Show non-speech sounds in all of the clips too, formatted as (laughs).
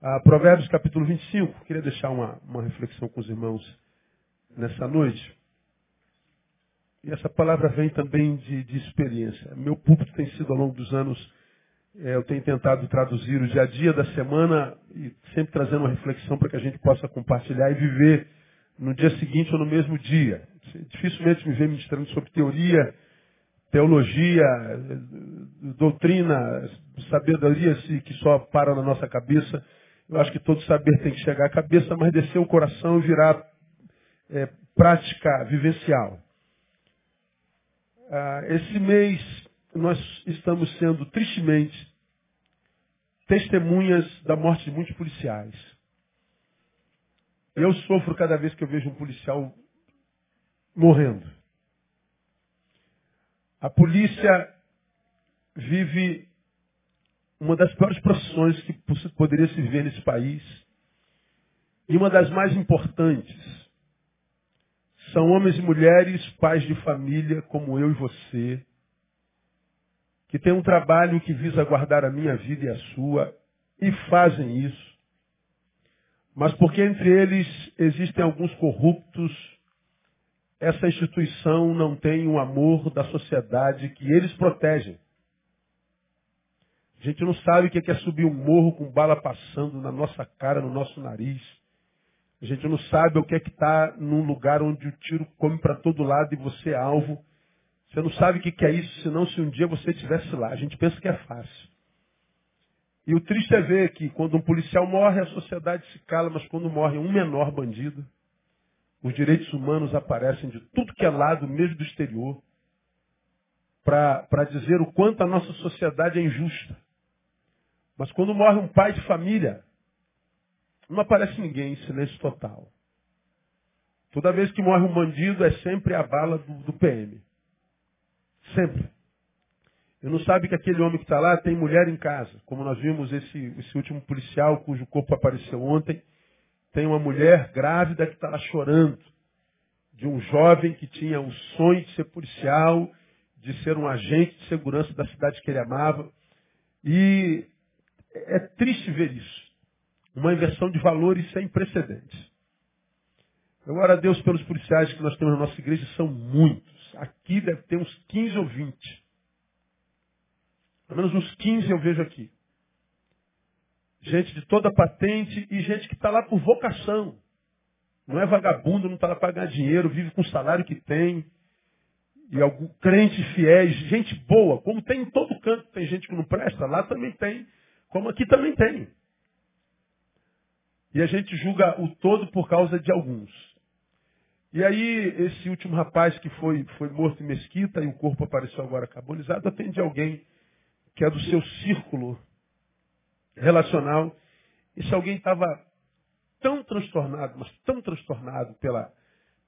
Ah, Provérbios capítulo 25, queria deixar uma, uma reflexão com os irmãos nessa noite. E essa palavra vem também de, de experiência. Meu púlpito tem sido ao longo dos anos, é, eu tenho tentado traduzir o dia a dia da semana e sempre trazendo uma reflexão para que a gente possa compartilhar e viver no dia seguinte ou no mesmo dia. Dificilmente me vem ministrando sobre teoria, teologia, doutrina, sabedoria que só para na nossa cabeça. Eu acho que todo saber tem que chegar à cabeça, mas descer o coração e virar é, prática vivencial. Ah, esse mês nós estamos sendo tristemente testemunhas da morte de muitos policiais. Eu sofro cada vez que eu vejo um policial morrendo. A polícia vive uma das piores profissões que poderia se viver nesse país. E uma das mais importantes. São homens e mulheres, pais de família, como eu e você, que têm um trabalho que visa guardar a minha vida e a sua, e fazem isso. Mas porque entre eles existem alguns corruptos, essa instituição não tem o amor da sociedade que eles protegem. A gente não sabe o que é subir um morro com bala passando na nossa cara, no nosso nariz. A gente não sabe o que é que está num lugar onde o tiro come para todo lado e você é alvo. Você não sabe o que é isso, senão se um dia você estivesse lá. A gente pensa que é fácil. E o triste é ver que quando um policial morre, a sociedade se cala, mas quando morre um menor bandido, os direitos humanos aparecem de tudo que é lado, mesmo do exterior, para dizer o quanto a nossa sociedade é injusta. Mas quando morre um pai de família, não aparece ninguém, silêncio total. Toda vez que morre um bandido, é sempre a bala do, do PM. Sempre. E não sabe que aquele homem que está lá tem mulher em casa. Como nós vimos esse, esse último policial cujo corpo apareceu ontem. Tem uma mulher grávida que está lá chorando. De um jovem que tinha o sonho de ser policial, de ser um agente de segurança da cidade que ele amava. E é triste ver isso. Uma inversão de valores sem precedentes. Agora, a Deus pelos policiais que nós temos na nossa igreja são muitos. Aqui deve ter uns 15 ou 20. Pelo menos uns 15 eu vejo aqui. Gente de toda patente e gente que está lá por vocação. Não é vagabundo, não está lá para ganhar dinheiro, vive com o salário que tem. E algum crente fiéis, gente boa, como tem em todo canto, tem gente que não presta, lá também tem como aqui também tem. E a gente julga o todo por causa de alguns. E aí, esse último rapaz que foi, foi morto em Mesquita e o corpo apareceu agora carbonizado, atende alguém que é do seu círculo relacional. E se alguém estava tão transtornado, mas tão transtornado pela,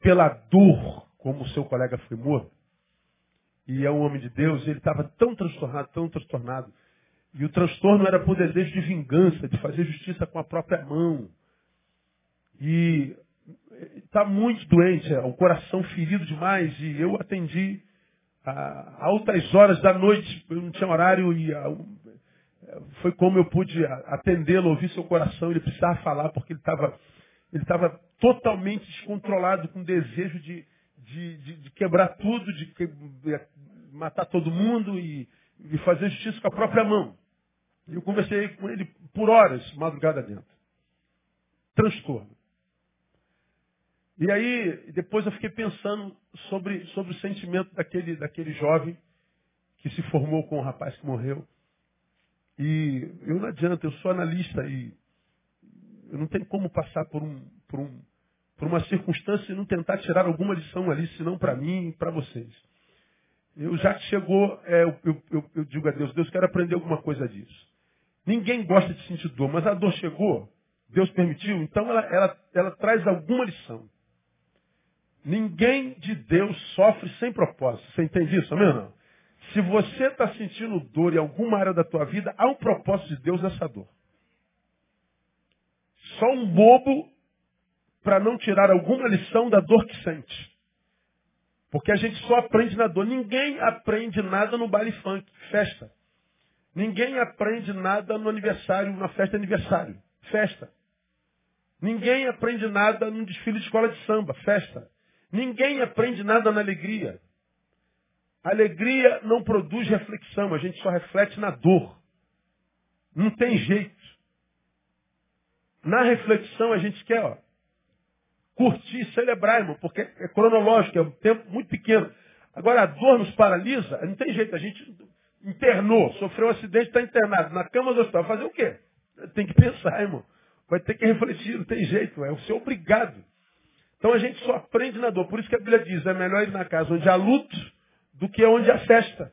pela dor como o seu colega foi morto, e é um homem de Deus, ele estava tão transtornado, tão transtornado, e o transtorno era por desejo de vingança, de fazer justiça com a própria mão. E está muito doente, é, o coração ferido demais. E eu atendi a altas horas da noite, eu não tinha horário e a, foi como eu pude atendê-lo, ouvir seu coração. Ele precisava falar porque ele estava ele totalmente descontrolado, com desejo de, de, de, de quebrar tudo, de, que, de matar todo mundo e, e fazer justiça com a própria mão. E eu conversei com ele por horas, madrugada dentro. Transtorno. E aí, depois eu fiquei pensando sobre, sobre o sentimento daquele, daquele jovem que se formou com o rapaz que morreu. E eu não adianta, eu sou analista e eu não tenho como passar por, um, por, um, por uma circunstância e não tentar tirar alguma lição ali, senão para mim e para vocês. Eu já que chegou, é, eu, eu, eu, digo a Deus, Deus, quero aprender alguma coisa disso. Ninguém gosta de sentir dor, mas a dor chegou, Deus permitiu, então ela, ela, ela traz alguma lição. Ninguém de Deus sofre sem propósito. Você entende isso, amém não? Se você está sentindo dor em alguma área da tua vida, há um propósito de Deus nessa dor. Só um bobo para não tirar alguma lição da dor que sente. Porque a gente só aprende na dor. Ninguém aprende nada no baile funk, festa. Ninguém aprende nada no aniversário, na festa de aniversário. Festa. Ninguém aprende nada num desfile de escola de samba. Festa. Ninguém aprende nada na alegria. alegria não produz reflexão, a gente só reflete na dor. Não tem jeito. Na reflexão a gente quer ó, curtir, celebrar, irmão, porque é cronológico, é um tempo muito pequeno. Agora a dor nos paralisa, não tem jeito, a gente internou, sofreu um acidente, está internado, na cama do hospital, fazer o quê? Tem que pensar, irmão. Vai ter que refletir, não tem jeito, é o ser obrigado. Então a gente só aprende na dor. Por isso que a Bíblia diz, é melhor ir na casa onde há luto do que onde há festa.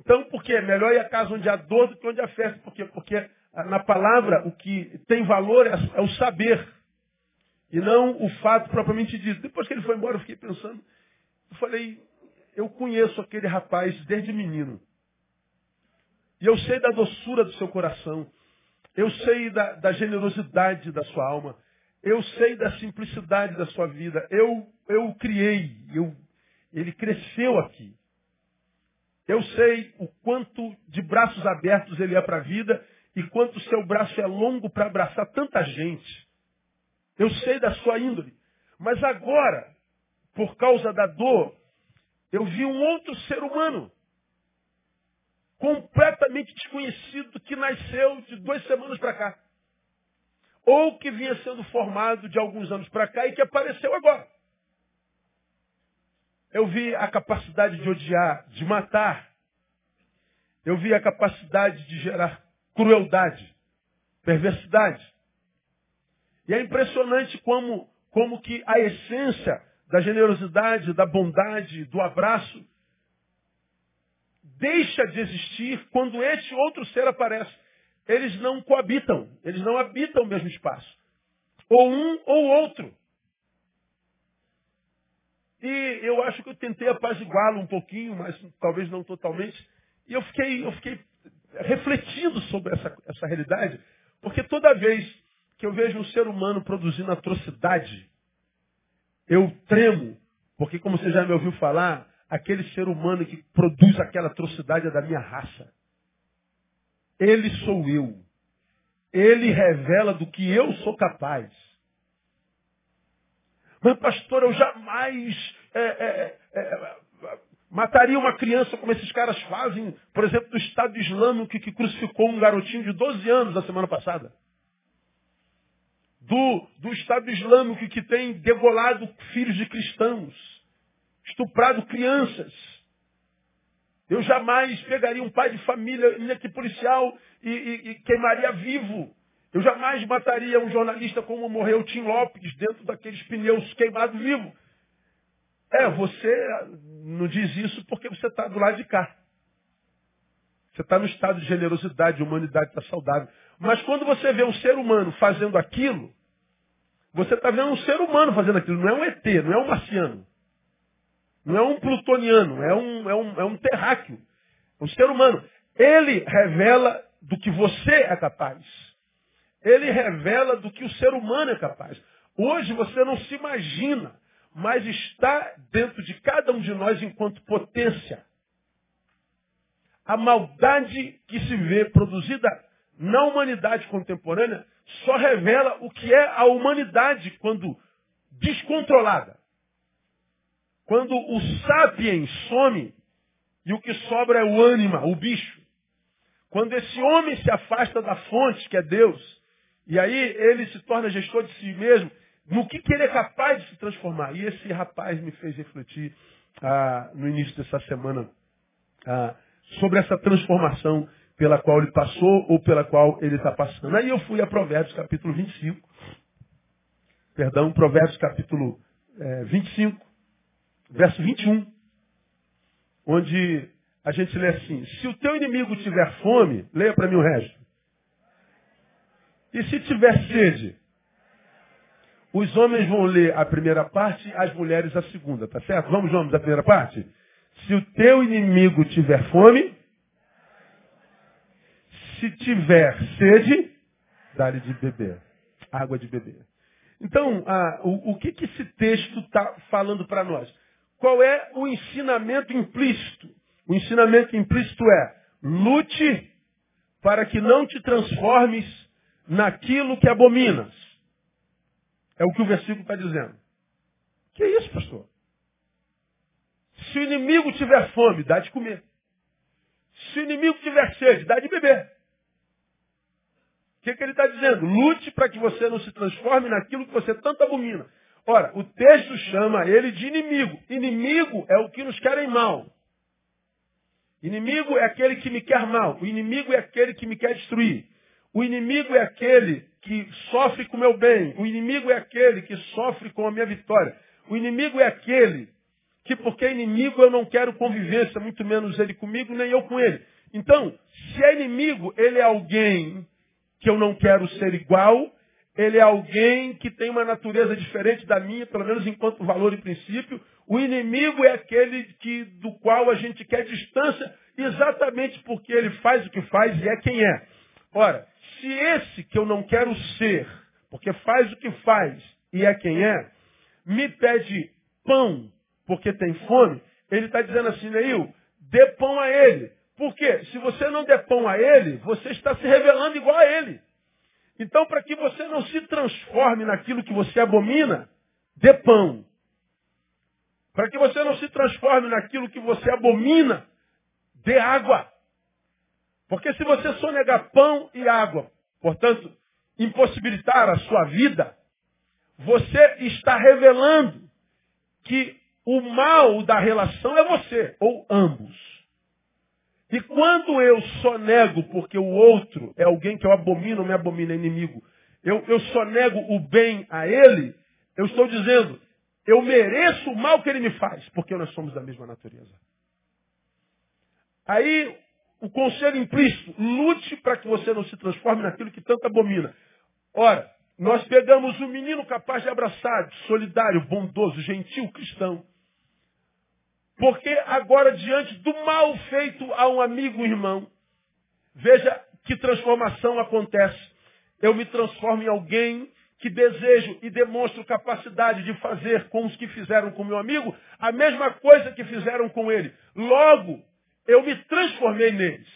Então, por quê? É melhor ir à casa onde há dor do que onde há festa. Por quê? Porque na palavra o que tem valor é, é o saber. E não o fato propriamente dito. Depois que ele foi embora, eu fiquei pensando. Eu falei, eu conheço aquele rapaz desde menino. E eu sei da doçura do seu coração. Eu sei da, da generosidade da sua alma. Eu sei da simplicidade da sua vida. Eu, eu o criei. Eu, ele cresceu aqui. Eu sei o quanto de braços abertos ele é para a vida e quanto seu braço é longo para abraçar tanta gente. Eu sei da sua índole. Mas agora, por causa da dor, eu vi um outro ser humano, completamente desconhecido, que nasceu de duas semanas para cá. Ou que vinha sendo formado de alguns anos para cá e que apareceu agora. Eu vi a capacidade de odiar, de matar. Eu vi a capacidade de gerar crueldade, perversidade. E é impressionante como, como que a essência da generosidade, da bondade, do abraço, deixa de existir quando este outro ser aparece. Eles não coabitam, eles não habitam o mesmo espaço. Ou um ou outro. E eu acho que eu tentei apaziguá-lo um pouquinho, mas talvez não totalmente. E eu fiquei, eu fiquei refletindo sobre essa, essa realidade, porque toda vez que eu vejo um ser humano produzindo atrocidade, eu tremo, porque como você já me ouviu falar, aquele ser humano que produz aquela atrocidade é da minha raça. Ele sou eu. Ele revela do que eu sou capaz. Mas, pastor, eu jamais é, é, é, mataria uma criança como esses caras fazem, por exemplo, do Estado Islâmico que, que crucificou um garotinho de 12 anos na semana passada do, do Estado Islâmico que tem degolado filhos de cristãos, estuprado crianças. Eu jamais pegaria um pai de família, que policial, e, e, e, queimaria vivo. Eu jamais mataria um jornalista como morreu Tim Lopes, dentro daqueles pneus queimados vivo. É, você não diz isso porque você está do lado de cá. Você está no estado de generosidade, de humanidade, está saudável. Mas quando você vê um ser humano fazendo aquilo, você está vendo um ser humano fazendo aquilo, não é um ET, não é um marciano. Não é um plutoniano, é um, é um, é um terráqueo. É um ser humano. Ele revela do que você é capaz. Ele revela do que o ser humano é capaz. Hoje você não se imagina, mas está dentro de cada um de nós enquanto potência. A maldade que se vê produzida na humanidade contemporânea só revela o que é a humanidade quando descontrolada. Quando o sapiens some e o que sobra é o ânima, o bicho. Quando esse homem se afasta da fonte, que é Deus, e aí ele se torna gestor de si mesmo, no que, que ele é capaz de se transformar. E esse rapaz me fez refletir ah, no início dessa semana ah, sobre essa transformação pela qual ele passou ou pela qual ele está passando. Aí eu fui a Provérbios capítulo 25. Perdão, Provérbios capítulo é, 25, verso 21. Onde a gente lê assim, se o teu inimigo tiver fome, leia para mim o resto. E se tiver sede, os homens vão ler a primeira parte, as mulheres a segunda, tá certo? Vamos, vamos, a primeira parte? Se o teu inimigo tiver fome, se tiver sede, dá-lhe de beber. Água de beber. Então, ah, o, o que, que esse texto está falando para nós? Qual é o ensinamento implícito? O ensinamento implícito é lute para que não te transformes naquilo que abominas. É o que o versículo está dizendo. Que é isso, pastor? Se o inimigo tiver fome, dá de comer. Se o inimigo tiver sede, dá de beber. Que, que ele está dizendo? Lute para que você não se transforme naquilo que você tanto abomina. Ora, o texto chama ele de inimigo. Inimigo é o que nos querem mal. Inimigo é aquele que me quer mal. O inimigo é aquele que me quer destruir. O inimigo é aquele que sofre com o meu bem. O inimigo é aquele que sofre com a minha vitória. O inimigo é aquele que, porque é inimigo, eu não quero convivência, muito menos ele comigo, nem eu com ele. Então, se é inimigo, ele é alguém que eu não quero ser igual, ele é alguém que tem uma natureza diferente da minha, pelo menos enquanto valor e princípio. O inimigo é aquele que, do qual a gente quer distância, exatamente porque ele faz o que faz e é quem é. Ora, se esse que eu não quero ser, porque faz o que faz e é quem é, me pede pão porque tem fome, ele está dizendo assim, Neil, dê pão a ele. Por quê? Se você não der pão a ele, você está se revelando igual a ele. Então, para que você não se transforme naquilo que você abomina, dê pão. Para que você não se transforme naquilo que você abomina, dê água. Porque se você só negar pão e água, portanto, impossibilitar a sua vida, você está revelando que o mal da relação é você, ou ambos. E quando eu só nego porque o outro é alguém que eu abomino, me abomina, é inimigo, eu, eu só nego o bem a ele, eu estou dizendo, eu mereço o mal que ele me faz, porque nós somos da mesma natureza. Aí o conselho implícito, lute para que você não se transforme naquilo que tanto abomina. Ora, nós pegamos um menino capaz de abraçar, solidário, bondoso, gentil, cristão. Porque agora, diante do mal feito a um amigo, irmão, veja que transformação acontece. Eu me transformo em alguém que desejo e demonstro capacidade de fazer com os que fizeram com meu amigo a mesma coisa que fizeram com ele. Logo, eu me transformei neles.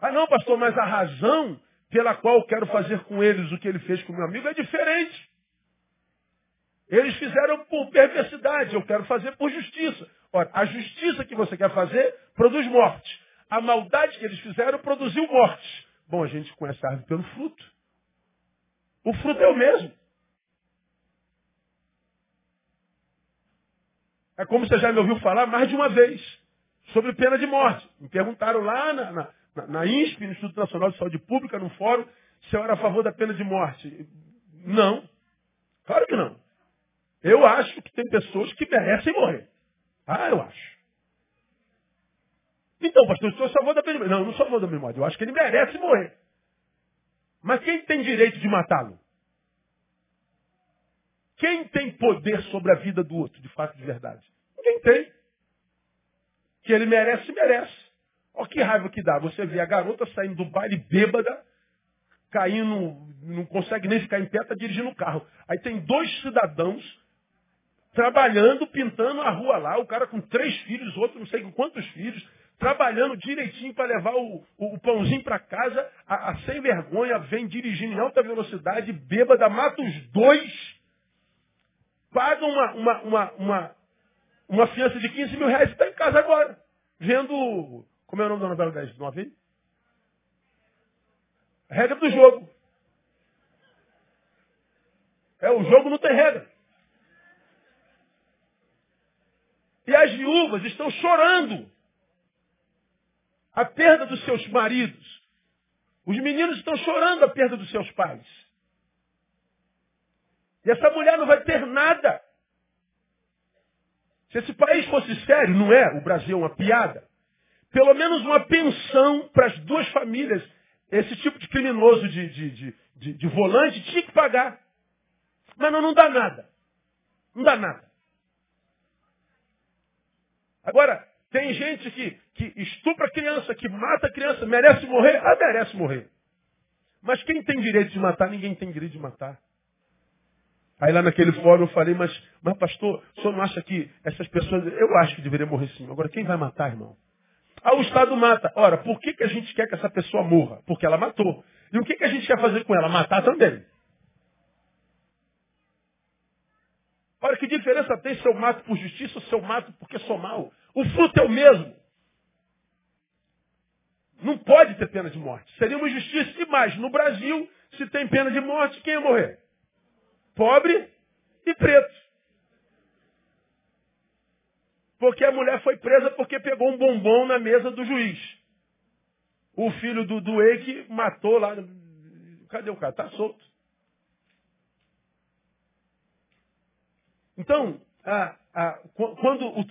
Ah não, pastor, mas a razão pela qual eu quero fazer com eles o que ele fez com meu amigo é diferente. Eles fizeram por perversidade, eu quero fazer por justiça. Ora, a justiça que você quer fazer produz morte. A maldade que eles fizeram produziu morte. Bom, a gente conhece a árvore pelo fruto. O fruto é o mesmo. É como você já me ouviu falar mais de uma vez sobre pena de morte. Me perguntaram lá na, na, na, INSP, no Instituto Nacional de Saúde Pública, no fórum, se eu era a favor da pena de morte. Não. Claro que não. Eu acho que tem pessoas que merecem morrer. Ah, eu acho. Então, pastor, eu sou a favor da morte. Não, eu não a favor da morte. Eu acho que ele merece morrer. Mas quem tem direito de matá-lo? Quem tem poder sobre a vida do outro, de fato, de verdade? Ninguém tem. Que ele merece, merece. Olha que raiva que dá. Você vê a garota saindo do baile bêbada, caindo, não consegue nem ficar em pé, está dirigindo o carro. Aí tem dois cidadãos trabalhando, pintando a rua lá, o cara com três filhos, outro não sei com quantos filhos, trabalhando direitinho para levar o, o, o pãozinho para casa, a, a, sem vergonha vem dirigindo em alta velocidade, bêbada, mata os dois paga uma, uma, uma, uma, uma fiança de 15 mil reais e está em casa agora. Vendo. Como é o nome da novela das nove aí? Regra do jogo. É, o jogo não tem regra. E as viúvas estão chorando a perda dos seus maridos. Os meninos estão chorando a perda dos seus pais. E essa mulher não vai ter nada. Se esse país fosse sério, não é? O Brasil é uma piada. Pelo menos uma pensão para as duas famílias. Esse tipo de criminoso de, de, de, de, volante tinha que pagar. Mas não, não dá nada. Não dá nada. Agora, tem gente que, que estupra criança, que mata criança, merece morrer? Ah, merece morrer. Mas quem tem direito de matar? Ninguém tem direito de matar. Aí lá naquele fórum eu falei, mas, mas pastor, o senhor não acha que essas pessoas. Eu acho que deveriam morrer sim. Agora, quem vai matar, irmão? Ah, o Estado mata. Ora, por que, que a gente quer que essa pessoa morra? Porque ela matou. E o que, que a gente quer fazer com ela? Matar também. Olha que diferença tem se eu mato por justiça ou se eu mato porque sou mal. O fruto é o mesmo. Não pode ter pena de morte. Seria uma injustiça. E mais, no Brasil, se tem pena de morte, quem ia morrer? Pobre e preto. Porque a mulher foi presa porque pegou um bombom na mesa do juiz. O filho do, Eike matou lá. Cadê o cara? Está solto. Então, a, a, quando o,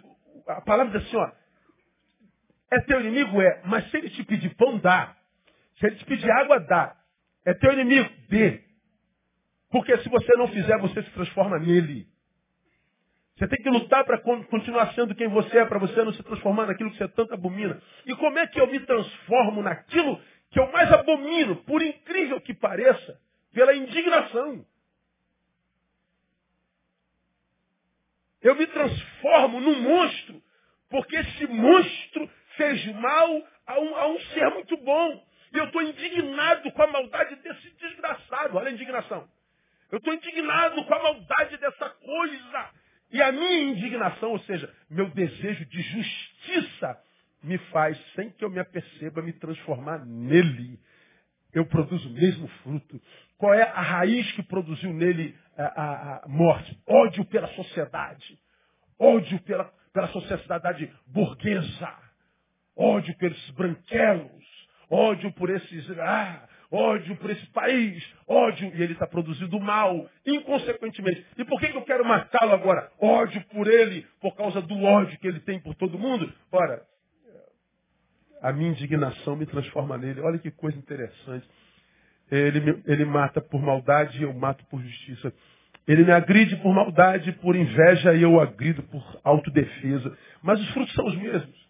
a palavra diz assim, ó, é teu inimigo? É, mas se ele te pedir pão, dá. Se ele te pedir água, dá. É teu inimigo? Dê. Porque se você não fizer, você se transforma nele. Você tem que lutar para continuar sendo quem você é, para você não se transformar naquilo que você tanto abomina. E como é que eu me transformo naquilo que eu mais abomino, por incrível que pareça, pela indignação? Eu me transformo num monstro, porque esse monstro fez mal a um, a um ser muito bom. E eu estou indignado com a maldade desse desgraçado. Olha a indignação. Eu estou indignado com a maldade dessa coisa. E a minha indignação, ou seja, meu desejo de justiça, me faz, sem que eu me aperceba, me transformar nele. Eu produzo o mesmo fruto. Qual é a raiz que produziu nele a, a, a morte? Ódio pela sociedade. Ódio pela, pela sociedade burguesa. Ódio pelos branquelos. Ódio por esses. Ah, ódio por esse país, ódio, e ele está produzindo mal, inconsequentemente. E por que, que eu quero matá-lo agora? Ódio por ele, por causa do ódio que ele tem por todo mundo? Ora, a minha indignação me transforma nele. Olha que coisa interessante. Ele, ele mata por maldade e eu mato por justiça. Ele me agride por maldade, por inveja e eu agrido por autodefesa. Mas os frutos são os mesmos.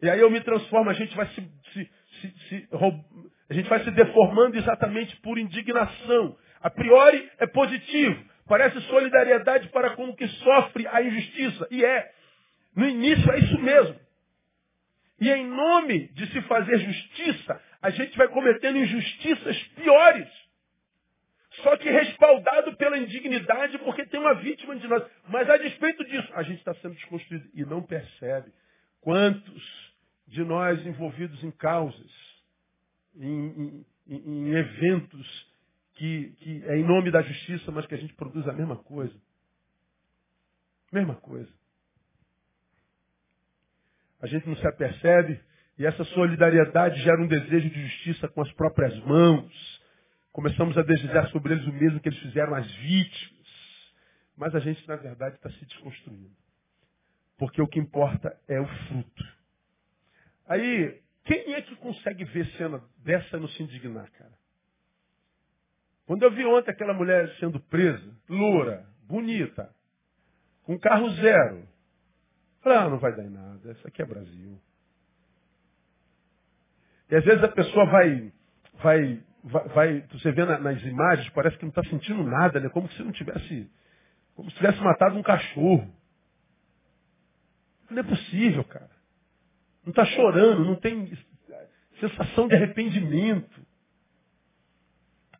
E aí eu me transformo, a gente vai se, se, se, se a gente vai se deformando exatamente por indignação. A priori é positivo. Parece solidariedade para com o que sofre a injustiça. E é. No início é isso mesmo. E em nome de se fazer justiça, a gente vai cometendo injustiças piores. Só que respaldado pela indignidade, porque tem uma vítima de nós. Mas a despeito disso, a gente está sendo desconstruído e não percebe. Quantos de nós envolvidos em causas, em, em, em eventos que, que é em nome da justiça, mas que a gente produz a mesma coisa. Mesma coisa. A gente não se apercebe e essa solidariedade gera um desejo de justiça com as próprias mãos. Começamos a desejar sobre eles o mesmo que eles fizeram às vítimas. Mas a gente, na verdade, está se desconstruindo. Porque o que importa é o fruto. Aí, quem é que consegue ver cena dessa e não se indignar, cara? Quando eu vi ontem aquela mulher sendo presa, loura, bonita, com carro zero, falei, ah, não vai dar em nada, isso aqui é Brasil. E às vezes a pessoa vai, vai, vai, vai você vê nas imagens, parece que não está sentindo nada, né? Como se não tivesse, como se tivesse matado um cachorro. Não é possível, cara. Não está chorando, não tem sensação de arrependimento.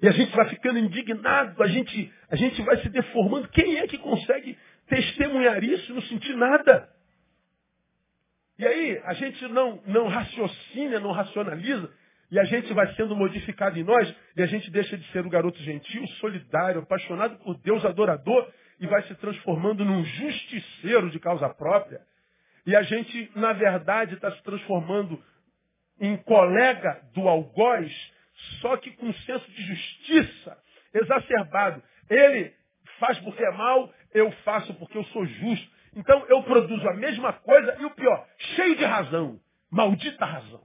E a gente vai ficando indignado, a gente, a gente vai se deformando. Quem é que consegue testemunhar isso e não sentir nada? E aí a gente não, não raciocina, não racionaliza, e a gente vai sendo modificado em nós, e a gente deixa de ser o garoto gentil, solidário, apaixonado por Deus, adorador, e vai se transformando num justiceiro de causa própria. E a gente, na verdade, está se transformando em colega do algoz, só que com um senso de justiça exacerbado. Ele faz porque é mal, eu faço porque eu sou justo. Então eu produzo a mesma coisa e o pior, cheio de razão. Maldita razão.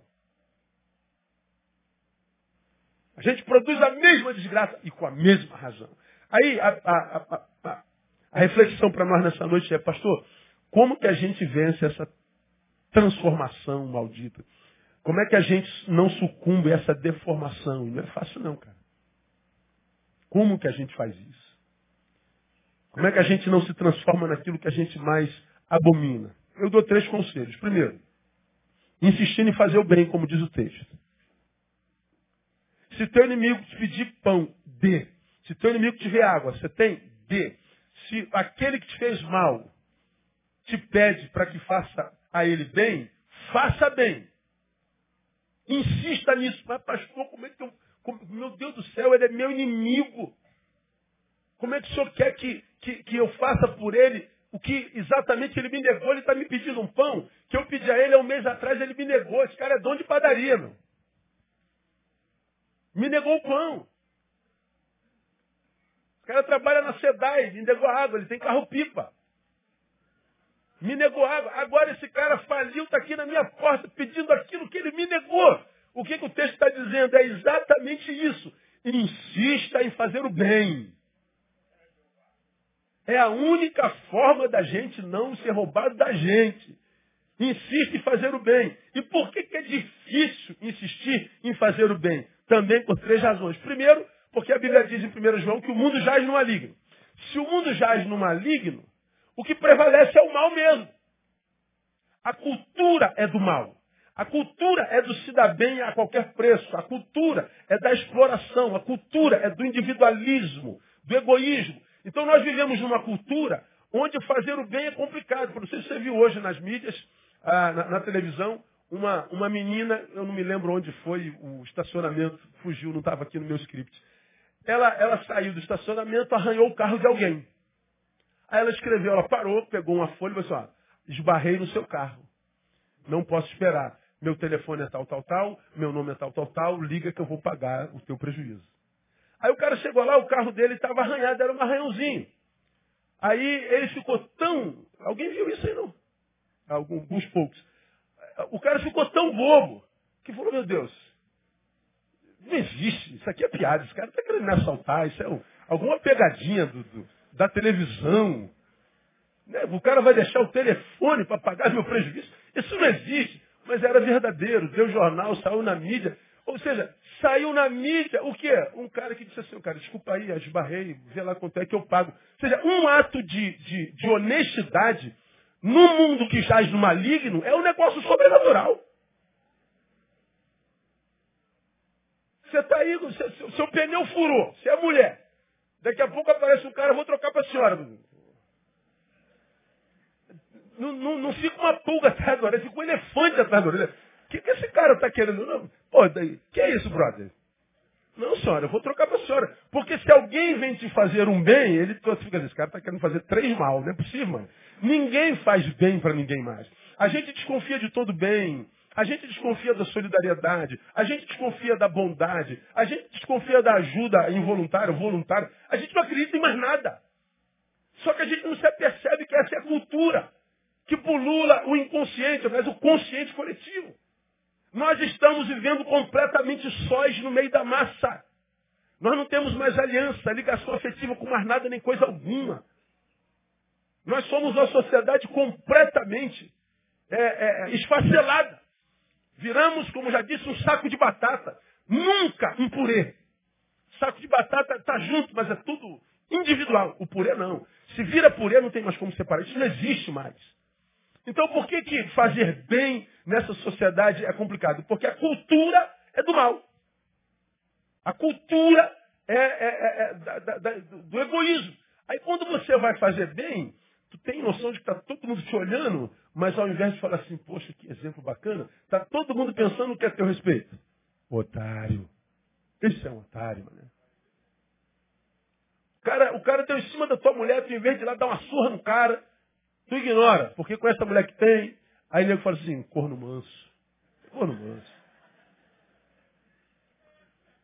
A gente produz a mesma desgraça e com a mesma razão. Aí a, a, a, a reflexão para nós nessa noite é, pastor, como que a gente vence essa transformação maldita? Como é que a gente não sucumbe a essa deformação? Não é fácil não, cara. Como que a gente faz isso? Como é que a gente não se transforma naquilo que a gente mais abomina? eu dou três conselhos. Primeiro, insistindo em fazer o bem, como diz o texto. Se teu inimigo te pedir pão, dê. Se teu inimigo te ver água, você tem? Dê. Se aquele que te fez mal te pede para que faça a ele bem, faça bem. Insista nisso. Mas, pastor, como é que eu. Como, meu Deus do céu, ele é meu inimigo. Como é que o senhor quer que, que, que eu faça por ele o que exatamente ele me negou? Ele está me pedindo um pão que eu pedi a ele há um mês atrás, ele me negou. Esse cara é dono de padaria, meu. Me negou o pão. O cara trabalha na SEDAI, me negou água, ele tem carro-pipa. Me negou água. Agora esse cara faliu, está aqui na minha porta pedindo aquilo que ele me negou. O que, que o texto está dizendo? É exatamente isso. Insista em fazer o bem. É a única forma da gente não ser roubado da gente. Insiste em fazer o bem. E por que, que é difícil insistir em fazer o bem? Também por três razões. Primeiro, porque a Bíblia diz em 1 João que o mundo jaz no maligno. Se o mundo jaz no maligno, o que prevalece é o mal mesmo. A cultura é do mal. A cultura é do se dar bem a qualquer preço. A cultura é da exploração. A cultura é do individualismo, do egoísmo. Então nós vivemos numa cultura onde fazer o bem é complicado. Não sei se você viu hoje nas mídias, ah, na, na, televisão, uma, uma menina, eu não me lembro onde foi, o estacionamento fugiu, não estava aqui no meu script. Ela, ela saiu do estacionamento, arranhou o carro de alguém. Aí ela escreveu, ela parou, pegou uma folha e falou assim, ó, esbarrei no seu carro. Não posso esperar. Meu telefone é tal, tal, tal, meu nome é tal, tal, tal, liga que eu vou pagar o teu prejuízo. Chegou lá, o carro dele estava arranhado, era um arranhãozinho. Aí ele ficou tão. Alguém viu isso aí não? Alguns poucos. O cara ficou tão bobo que falou, meu Deus, não existe, isso aqui é piada, esse cara está querendo me assaltar, isso é um, alguma pegadinha do, do, da televisão. Né? O cara vai deixar o telefone para pagar meu prejuízo. Isso não existe, mas era verdadeiro, deu jornal, saiu na mídia. Ou seja, saiu na mídia o quê? Um cara que disse assim, cara, desculpa aí, esbarrei, vê lá quanto é que eu pago. Ou seja, um ato de, de, de honestidade no mundo que jaz no maligno é um negócio sobrenatural. Você está aí, seu, seu pneu furou, você é mulher. Daqui a pouco aparece um cara, vou trocar para a senhora. Não, não, não, fica uma pulga atrás da orelha, fica um elefante atrás da orelha. O que, que esse cara está querendo? Não, pô, daí, que é isso, brother? Não, senhora, eu vou trocar para a senhora. Porque se alguém vem te fazer um bem, ele fica esse cara está querendo fazer três mal, não é possível, mano. Ninguém faz bem para ninguém mais. A gente desconfia de todo bem. A gente desconfia da solidariedade. A gente desconfia da bondade. A gente desconfia da ajuda involuntária, voluntária. A gente não acredita em mais nada. Só que a gente não se apercebe que essa é a cultura que pulula o inconsciente, mas o consciente coletivo. Nós estamos vivendo completamente sós no meio da massa. Nós não temos mais aliança, ligação afetiva com mais nada nem coisa alguma. Nós somos uma sociedade completamente é, é, esfacelada. Viramos, como já disse, um saco de batata. Nunca um purê. Saco de batata está junto, mas é tudo individual. O purê não. Se vira purê, não tem mais como separar. Isso não existe mais. Então por que, que fazer bem nessa sociedade é complicado? Porque a cultura é do mal. A cultura é, é, é, é da, da, do egoísmo. Aí quando você vai fazer bem, tu tem noção de que está todo mundo te olhando, mas ao invés de falar assim, poxa, que exemplo bacana, está todo mundo pensando que é teu respeito. Otário. Esse é um otário, mano. O cara, o cara deu em cima da tua mulher, tu em vez de ir lá dar uma surra no cara, Tu ignora, porque com essa mulher que tem, aí ele fala assim, corno manso. Corno manso.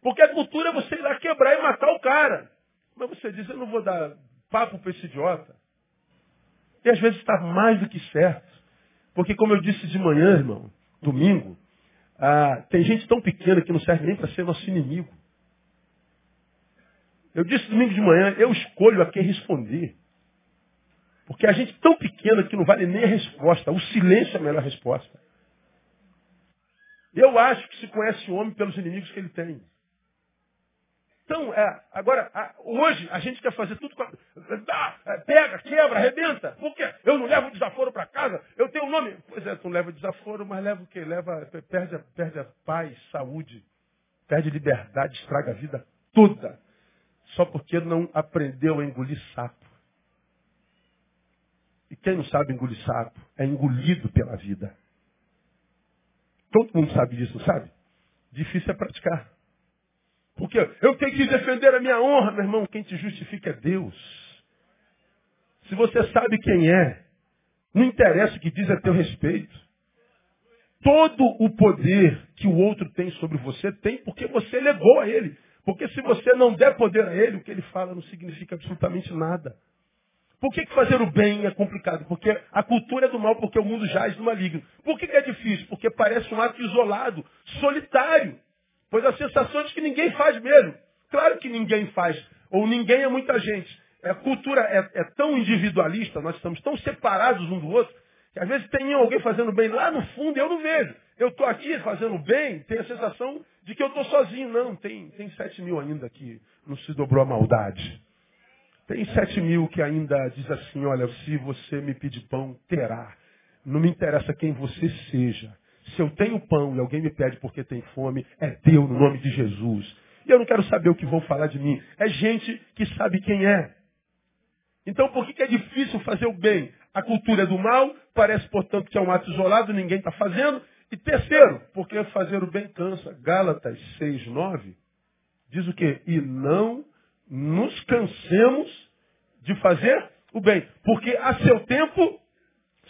Porque a cultura é você ir lá quebrar e matar o cara. Mas você diz, eu não vou dar papo para esse idiota. E às vezes está mais do que certo. Porque como eu disse de manhã, irmão, domingo, ah, tem gente tão pequena que não serve nem para ser nosso inimigo. Eu disse domingo de manhã, eu escolho a quem responder. Porque a gente é tão pequena que não vale nem a resposta. O silêncio é a melhor resposta. Eu acho que se conhece o homem pelos inimigos que ele tem. Tão Então, é, agora, a, hoje a gente quer fazer tudo com a, dá, é, pega, quebra, arrebenta. Por quê? Eu não levo desaforo para casa, eu tenho um nome. Pois é, tu não leva desaforo, mas leva o quê? Leva, perde, perde a paz, saúde, perde liberdade, estraga a vida toda. Só porque não aprendeu a engolir sapo. E quem não sabe engolir sapo é engolido pela vida. Todo mundo sabe disso, sabe? Difícil é praticar. Porque eu tenho que defender a minha honra, meu irmão. Quem te justifica é Deus. Se você sabe quem é, não interessa o que diz a teu respeito. Todo o poder que o outro tem sobre você tem porque você legou a ele. Porque se você não der poder a ele, o que ele fala não significa absolutamente nada. Por que, que fazer o bem é complicado? Porque a cultura é do mal, porque o mundo jaz no maligno. Por que, que é difícil? Porque parece um ato isolado, solitário. Pois a sensação é de que ninguém faz mesmo. Claro que ninguém faz. Ou ninguém é muita gente. A cultura é, é tão individualista, nós estamos tão separados um do outro, que às vezes tem alguém fazendo bem lá no fundo e eu não vejo. Eu estou aqui fazendo bem, tenho a sensação de que eu estou sozinho. Não, tem, tem sete mil ainda que não se dobrou a maldade. Tem sete mil que ainda diz assim, olha, se você me pedir pão, terá. Não me interessa quem você seja. Se eu tenho pão e alguém me pede porque tem fome, é teu no nome de Jesus. E eu não quero saber o que vão falar de mim. É gente que sabe quem é. Então por que, é difícil fazer o bem? A cultura é do mal, parece, portanto, que é um ato isolado, ninguém está fazendo. E terceiro, porque fazer o bem cansa. Gálatas 6, 9 diz o quê? E não nos cansemos de fazer o bem, porque a seu tempo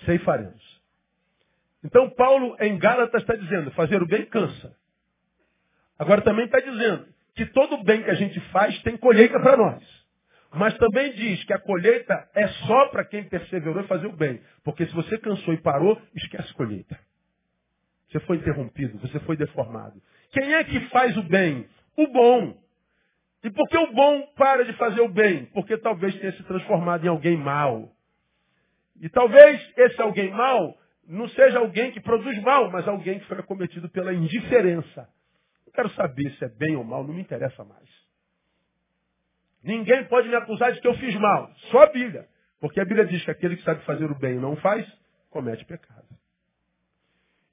ceifaremos. Então Paulo em Gálatas está dizendo, fazer o bem cansa. Agora também está dizendo que todo bem que a gente faz tem colheita para nós. Mas também diz que a colheita é só para quem perseverou em fazer o bem. Porque se você cansou e parou, esquece colheita. Você foi interrompido, você foi deformado. Quem é que faz o bem? O bom. E por que o bom para de fazer o bem? Porque talvez tenha se transformado em alguém mau. E talvez esse alguém mau não seja alguém que produz mal, mas alguém que foi acometido pela indiferença. Não quero saber se é bem ou mal, não me interessa mais. Ninguém pode me acusar de que eu fiz mal. Só a Bíblia. Porque a Bíblia diz que aquele que sabe fazer o bem e não faz, comete pecado.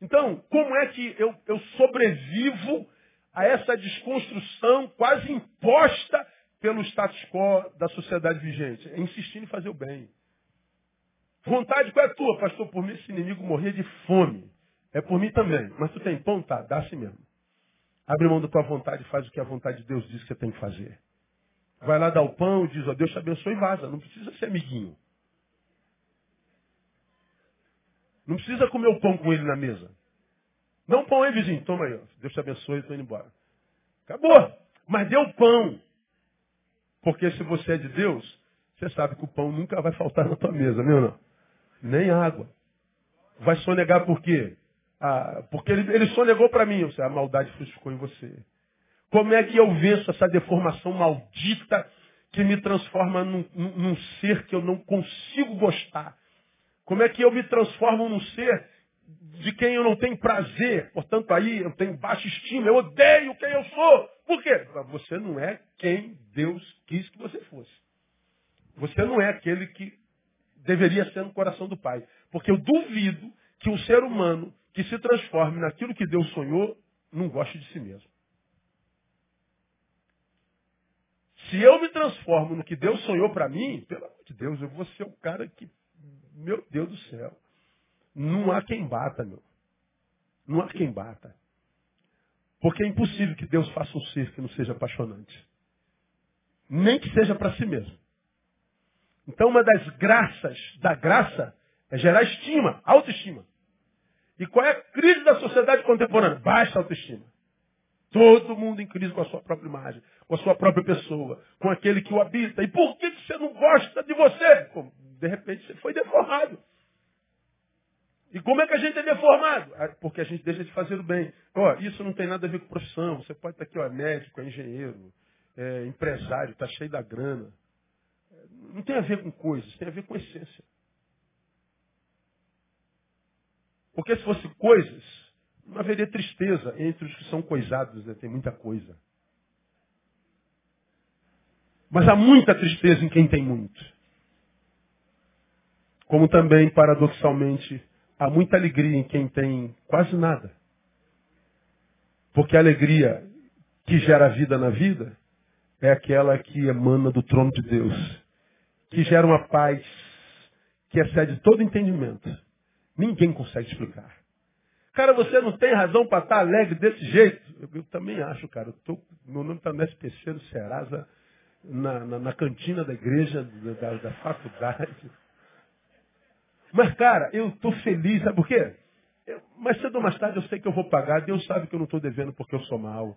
Então, como é que eu, eu sobrevivo a essa desconstrução quase imposta pelo status quo da sociedade vigente. É insistindo em fazer o bem. Vontade qual é a tua, pastor? Por mim esse inimigo morrer de fome. É por mim também. Mas tu tem pão? Tá, dá assim mesmo. Abre mão da tua vontade e faz o que a vontade de Deus diz que você tem que fazer. Vai lá dar o pão diz, ó, Deus te abençoe e vaza. Não precisa ser amiguinho. Não precisa comer o pão com ele na mesa. Não pão aí, vizinho. Toma aí. Ó. Deus te abençoe, estou indo embora. Acabou. Mas deu pão. Porque se você é de Deus, você sabe que o pão nunca vai faltar na tua mesa, meu não? Nem água. Vai sonegar por quê? Ah, porque ele, ele sonegou para mim. Seja, a maldade frutificou em você. Como é que eu venço essa deformação maldita que me transforma num, num, num ser que eu não consigo gostar? Como é que eu me transformo num ser de quem eu não tenho prazer, portanto aí eu tenho baixa estima, eu odeio quem eu sou. Por quê? Você não é quem Deus quis que você fosse. Você não é aquele que deveria ser no coração do Pai. Porque eu duvido que um ser humano que se transforme naquilo que Deus sonhou, não goste de si mesmo. Se eu me transformo no que Deus sonhou para mim, pelo amor de Deus, eu vou ser o cara que, meu Deus do céu, não há quem bata, meu. Não há quem bata. Porque é impossível que Deus faça um ser que não seja apaixonante. Nem que seja para si mesmo. Então, uma das graças da graça é gerar estima, autoestima. E qual é a crise da sociedade contemporânea? Baixa autoestima. Todo mundo em crise com a sua própria imagem, com a sua própria pessoa, com aquele que o habita. E por que você não gosta de você? de repente você foi deformado. E como é que a gente é deformado? Ah, porque a gente deixa de fazer o bem. Ó, isso não tem nada a ver com profissão. Você pode estar aqui, ó, médico, é engenheiro, é empresário, está cheio da grana. Não tem a ver com coisas, tem a ver com essência. Porque se fosse coisas, não haveria tristeza entre os que são coisados, né? tem muita coisa. Mas há muita tristeza em quem tem muito. Como também, paradoxalmente, há muita alegria em quem tem quase nada. Porque a alegria que gera vida na vida é aquela que emana do trono de Deus, que gera uma paz que excede todo entendimento. Ninguém consegue explicar. Cara, você não tem razão para estar alegre desse jeito. Eu, eu também acho, cara. Eu tô, meu nome está no SPC, no Serasa, na, na, na, cantina da igreja, da, da faculdade. Mas, cara, eu estou feliz, sabe por quê? Eu, mais cedo ou mais tarde eu sei que eu vou pagar. Deus sabe que eu não estou devendo porque eu sou mal.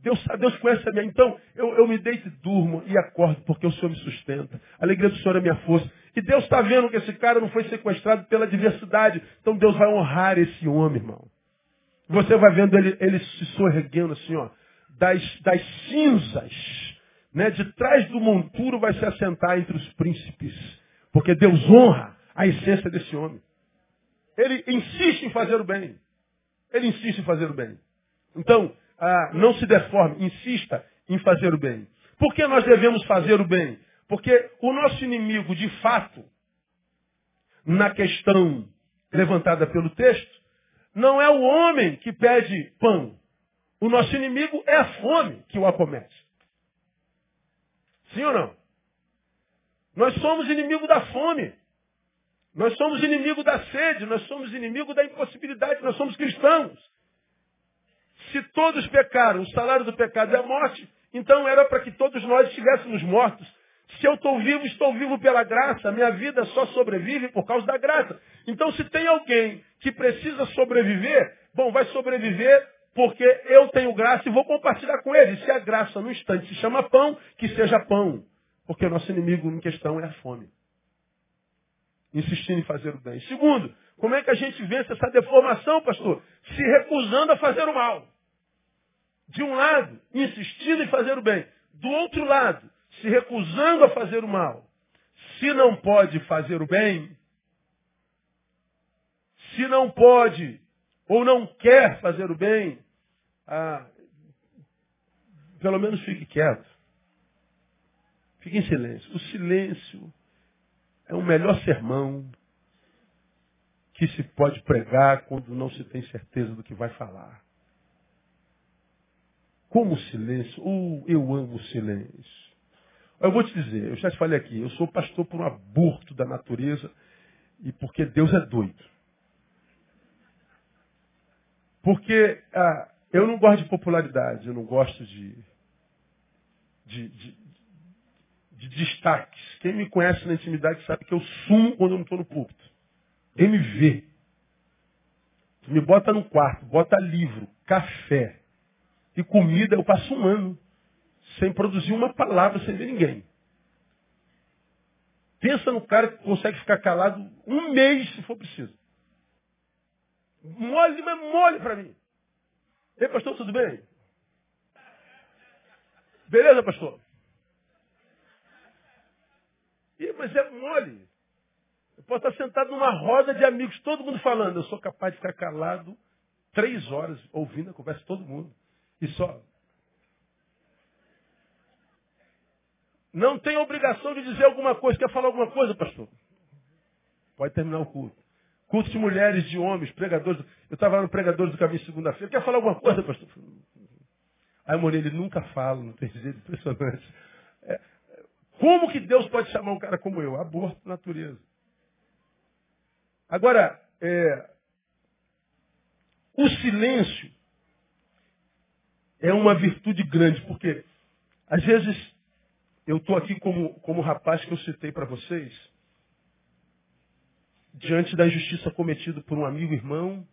Deus, Deus conhece a minha. Então, eu, eu me deito e durmo e acordo porque o Senhor me sustenta. A alegria do Senhor é minha força. E Deus está vendo que esse cara não foi sequestrado pela adversidade. Então Deus vai honrar esse homem, irmão. Você vai vendo ele, ele se sorregendo assim, ó, das, das cinzas, né? De trás do monturo vai se assentar entre os príncipes. Porque Deus honra a essência desse homem. Ele insiste em fazer o bem. Ele insiste em fazer o bem. Então, ah, não se deforme, insista em fazer o bem. Por que nós devemos fazer o bem? Porque o nosso inimigo, de fato, na questão levantada pelo texto, não é o homem que pede pão. O nosso inimigo é a fome que o acomete. Sim ou não? Nós somos inimigo da fome. Nós somos inimigo da sede. Nós somos inimigo da impossibilidade. Nós somos cristãos. Se todos pecaram, o salário do pecado é a morte, então era para que todos nós estivéssemos mortos. Se eu estou vivo, estou vivo pela graça. Minha vida só sobrevive por causa da graça. Então, se tem alguém que precisa sobreviver, bom, vai sobreviver porque eu tenho graça e vou compartilhar com ele. Se a graça no instante se chama pão, que seja pão. Porque o nosso inimigo em questão é a fome. Insistindo em fazer o bem. Segundo, como é que a gente vence essa deformação, pastor? Se recusando a fazer o mal. De um lado, insistindo em fazer o bem. Do outro lado, se recusando a fazer o mal. Se não pode fazer o bem, se não pode ou não quer fazer o bem, ah, pelo menos fique quieto. Fique em silêncio. O silêncio é o melhor sermão que se pode pregar quando não se tem certeza do que vai falar. Como o silêncio, uh, eu amo o silêncio. Eu vou te dizer, eu já te falei aqui, eu sou pastor por um aborto da natureza e porque Deus é doido. Porque ah, eu não gosto de popularidade, eu não gosto de, de, de, de destaques. Quem me conhece na intimidade sabe que eu sumo quando eu não estou no púlpito. Quem me vê. Me bota no quarto, bota livro, café, e comida, eu passo um ano sem produzir uma palavra, sem ver ninguém. Pensa no cara que consegue ficar calado um mês se for preciso. Mole, mas mole para mim. Ei, pastor, tudo bem? Beleza, pastor? Ih, mas é mole. Eu posso estar sentado numa roda de amigos, todo mundo falando. Eu sou capaz de ficar calado três horas ouvindo a conversa de todo mundo. E só. Não tem obrigação de dizer alguma coisa. Quer falar alguma coisa, pastor? Pode terminar o culto. Culto de mulheres, de homens, pregadores. Eu estava lá no Pregadores do Caminho segunda-feira. Quer falar alguma coisa, pastor? Aí Moreira, ele nunca fala, não tem jeito impressionante. É, como que Deus pode chamar um cara como eu? Aborto natureza. Agora, é, o silêncio é uma virtude grande, porque às vezes eu estou aqui como, como rapaz que eu citei para vocês, diante da injustiça cometida por um amigo irmão,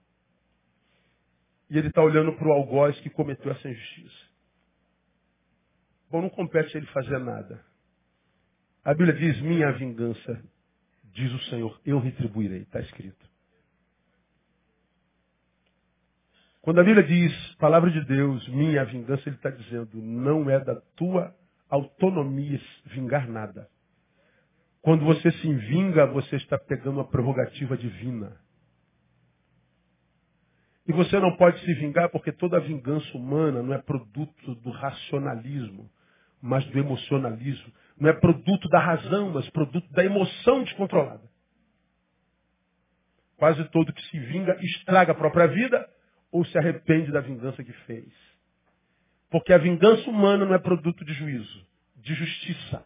e ele está olhando para o algoz que cometeu essa injustiça. Bom, não compete ele fazer nada. A Bíblia diz, minha vingança, diz o Senhor, eu retribuirei, está escrito. Quando a Bíblia diz, palavra de Deus, minha vingança, ele está dizendo, não é da tua autonomia vingar nada. Quando você se vinga, você está pegando uma prerrogativa divina. E você não pode se vingar porque toda vingança humana não é produto do racionalismo. mas do emocionalismo. Não é produto da razão, mas produto da emoção descontrolada. Quase todo que se vinga estraga a própria vida ou se arrepende da vingança que fez. Porque a vingança humana não é produto de juízo, de justiça.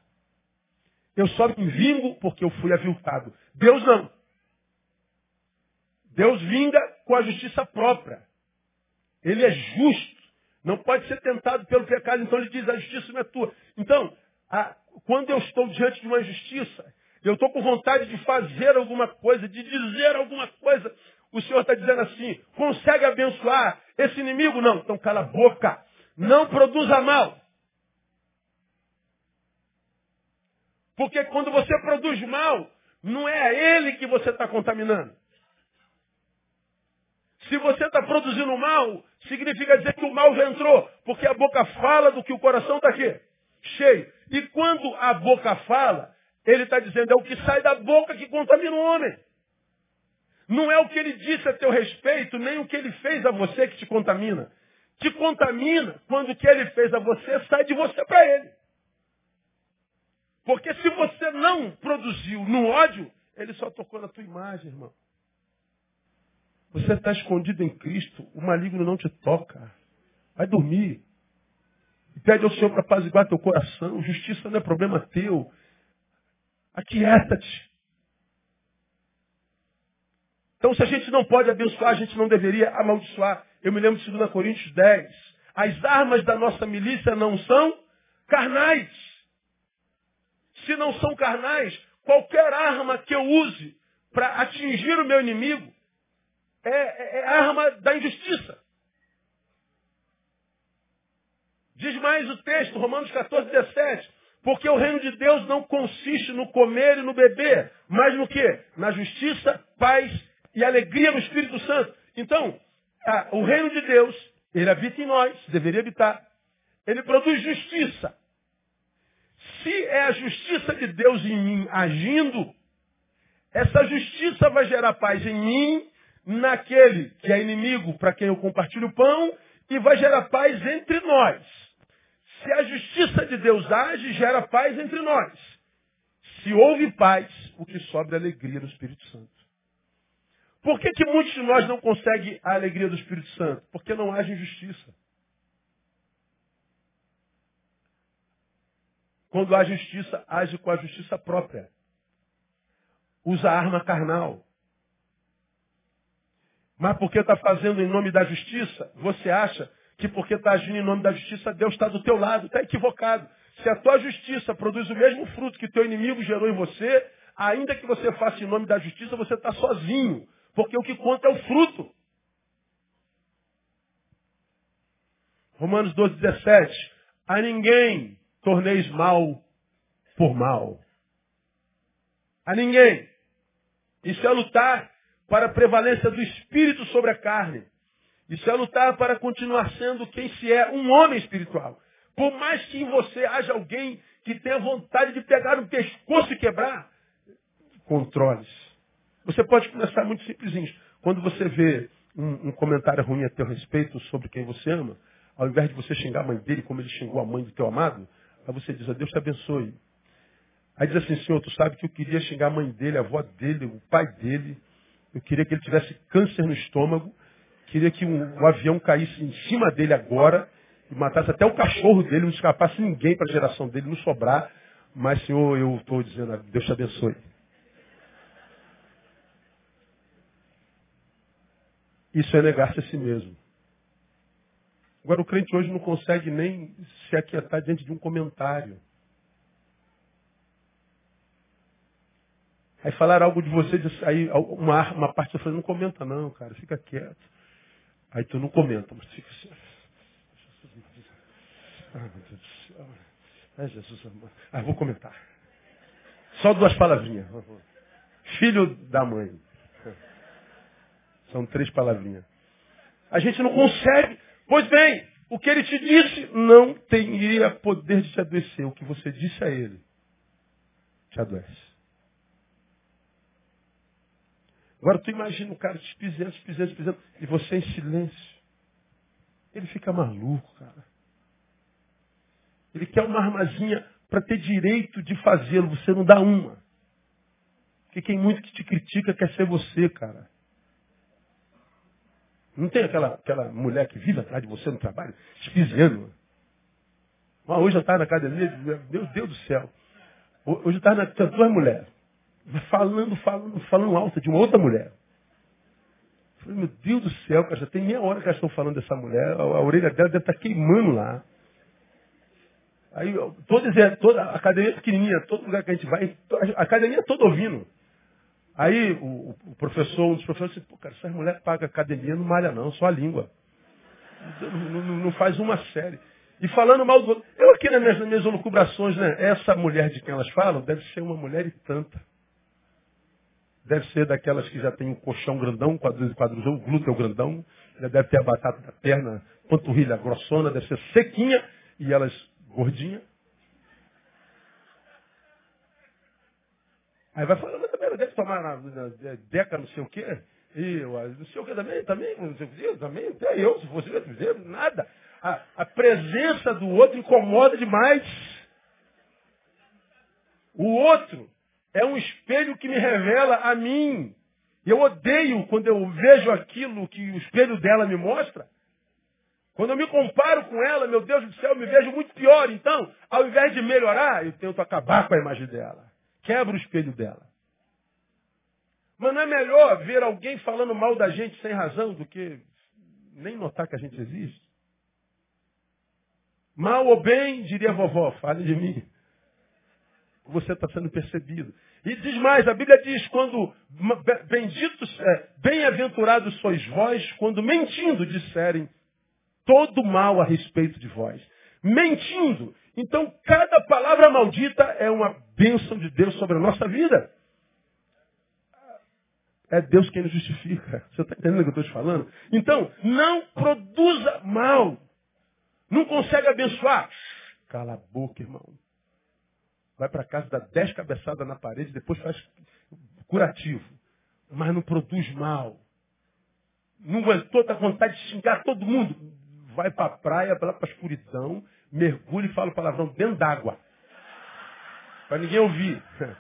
Eu só me vingo porque eu fui aviltado. Deus não. Deus vinga com a justiça própria. Ele é justo. Não pode ser tentado pelo pecado. Então ele diz, a justiça não é tua. Então, quando eu estou diante de uma injustiça, eu estou com vontade de fazer alguma coisa, de dizer alguma coisa, o Senhor está dizendo assim, consegue abençoar esse inimigo? Não. Então cala a boca. Não produza mal. Porque quando você produz mal, não é a ele que você está contaminando. Se você está produzindo mal, significa dizer que o mal já entrou, porque a boca fala do que o coração está aqui, cheio. E quando a boca fala, ele está dizendo, é o que sai da boca que contamina o homem. Não é o que ele disse a teu respeito, nem o que ele fez a você que te contamina. Te contamina quando o que ele fez a você sai de você para ele. Porque se você não produziu no ódio, ele só tocou na tua imagem, irmão. Você está escondido em Cristo, o maligno não te toca. Vai dormir. Pede ao Senhor para apaziguar teu coração. Justiça não é problema teu. Aquieta-te. Então, se a gente não pode abençoar, a gente não deveria amaldiçoar. Eu me lembro de 2 Coríntios 10. As armas da nossa milícia não são carnais. Se não são carnais, qualquer arma que eu use para atingir o meu inimigo é, é, é arma da injustiça. Diz mais o texto, Romanos 14, 17. Porque o reino de Deus não consiste no comer e no beber, mas no que? Na justiça, paz e alegria no Espírito Santo. Então, o reino de Deus, ele habita em nós, deveria habitar. Ele produz justiça. Se é a justiça de Deus em mim agindo, essa justiça vai gerar paz em mim naquele que é inimigo para quem eu compartilho o pão e vai gerar paz entre nós. Se a justiça de Deus age, gera paz entre nós. Se houve paz, o que sobra é alegria do Espírito Santo. Por que, que muitos de nós não conseguem a alegria do Espírito Santo? Porque não age injustiça. Quando há justiça, age com a justiça própria. Usa a arma carnal. Mas porque está fazendo em nome da justiça, você acha que porque está agindo em nome da justiça, Deus está do teu lado. Está equivocado. Se a tua justiça produz o mesmo fruto que teu inimigo gerou em você, ainda que você faça em nome da justiça, você está sozinho. Porque o que conta é o fruto. Romanos 12, 17. A ninguém torneis mal por mal. A ninguém. Isso é lutar para a prevalência do espírito sobre a carne. Isso é lutar para continuar sendo quem se é, um homem espiritual. Por mais que em você haja alguém que tenha vontade de pegar no pescoço e quebrar, controle-se. Você pode começar muito simplesinho. Quando você vê um, um, comentário ruim a teu respeito sobre quem você ama, ao invés de você xingar a mãe dele como ele xingou a mãe do teu amado, aí você diz, a Deus te abençoe. Aí diz assim, Senhor, tu sabe que eu queria xingar a mãe dele, a avó dele, o pai dele, eu queria que ele tivesse câncer no estômago. Queria que um, um avião caísse em cima dele agora e matasse até o cachorro dele, não escapasse ninguém para a geração dele, não sobrar. Mas, Senhor, eu estou dizendo, Deus te abençoe. Isso é negar-se a si mesmo. Agora, o crente hoje não consegue nem se aquietar diante de um comentário. Aí falar algo de você, aí uma, uma parte você fala, não comenta não, cara, fica quieto. Aí tu não comenta, mas fica assim. Ah, meu Deus do céu. Ai, Jesus, ah, vou comentar. Só duas palavrinhas. Filho da mãe. São três palavrinhas. A gente não consegue. Pois bem, o que ele te disse não teria poder de te adoecer. O que você disse a ele te adoece. Agora tu imagina o cara te pisando, te pisando, te pisando, e você em silêncio. Ele fica maluco, cara. Ele quer uma armazinha para ter direito de fazê-lo. Você não dá uma. Porque quem muito que te critica quer ser você, cara. Não tem aquela, aquela mulher que vive atrás de você no trabalho, espiziando. Mas hoje eu estava na academia, meu Deus do céu. Hoje eu estava na. Tinha duas mulheres. Falando, falando, falando alto de uma outra mulher. Falei, meu Deus do céu, cara, já tem meia hora que elas estão falando dessa mulher, a, a orelha dela deve estar tá queimando lá. Aí, toda, toda a academia é pequenininha, todo lugar que a gente vai, a academia é toda ouvindo. Aí o, o, professor, um dos professores disse, pô, cara, essas mulheres pagam academia, não malha não, só a língua. Não, não, não, faz uma série. E falando mal do outro, eu aqui nas minhas, nas minhas né, essa mulher de quem elas falam deve ser uma mulher e tanta. Deve ser daquelas que já tem um colchão grandão, quadril, quadril, glúteo grandão, já deve ter a batata da perna, panturrilha grossona, deve ser sequinha, e elas gordinha. Aí vai falando, mas também deve tomar na, na, na deca não sei o quê. E eu, não sei o que também, também, não sei o que, também, até eu, se fosse eu, nada. A, a presença do outro incomoda demais. O outro é um espelho que me revela a mim. Eu odeio quando eu vejo aquilo que o espelho dela me mostra. Quando eu me comparo com ela, meu Deus do céu, eu me vejo muito pior. Então, ao invés de melhorar, eu tento acabar com a imagem dela. Quebro o espelho dela. Mas não é melhor ver alguém falando mal da gente sem razão do que nem notar que a gente existe? Mal ou bem, diria a vovó, fale de mim. Você está sendo percebido. E diz mais, a Bíblia diz, quando benditos, é, bem-aventurados sois vós, quando mentindo disserem todo mal a respeito de vós. Mentindo. Então, cada palavra maldita é uma bênção de Deus sobre a nossa vida. É Deus quem nos justifica. Você está entendendo o que eu estou te falando? Então, não produza mal. Não consegue abençoar? Cala a boca, irmão. Vai para casa, dá dez cabeçadas na parede, depois faz curativo. Mas não produz mal. Não aguentou, está com vontade de xingar todo mundo. Vai para a praia, vai para a escuridão, mergulha e fala o palavrão dentro d'água. Para ninguém ouvir. (laughs)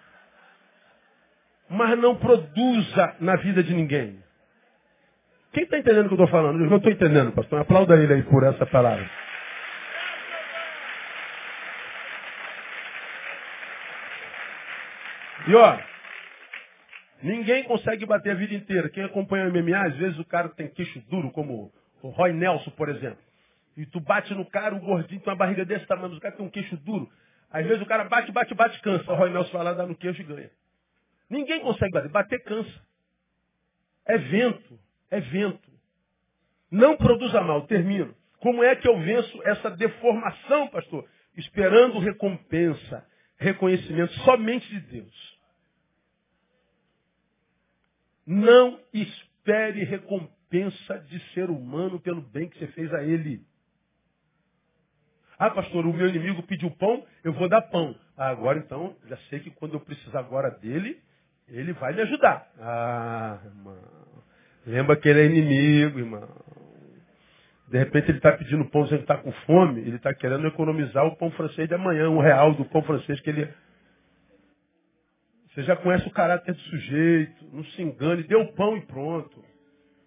Mas não produza na vida de ninguém. Quem está entendendo o que eu estou falando? Eu não estou entendendo, pastor. Aplauda ele aí por essa palavra. E ó, ninguém consegue bater a vida inteira. Quem acompanha o MMA, às vezes o cara tem queixo duro, como o Roy Nelson, por exemplo. E tu bate no cara, o gordinho tem uma barriga desse tamanho, o cara tem um queixo duro. Às vezes o cara bate, bate, bate, cansa. O Roy Nelson vai lá, dá no queixo e ganha. Ninguém consegue bater. Bater cansa. É vento. É vento. Não produza mal. Termino. Como é que eu venço essa deformação, pastor? Esperando recompensa, reconhecimento somente de Deus. Não espere recompensa de ser humano pelo bem que você fez a ele. Ah, pastor, o meu inimigo pediu pão, eu vou dar pão. Ah, agora então, já sei que quando eu precisar agora dele, ele vai me ajudar. Ah, irmão. Lembra que ele é inimigo, irmão. De repente ele está pedindo pão, você está com fome, ele está querendo economizar o pão francês de amanhã, um real do pão francês que ele você já conhece o caráter do sujeito, não se engane, dê o pão e pronto.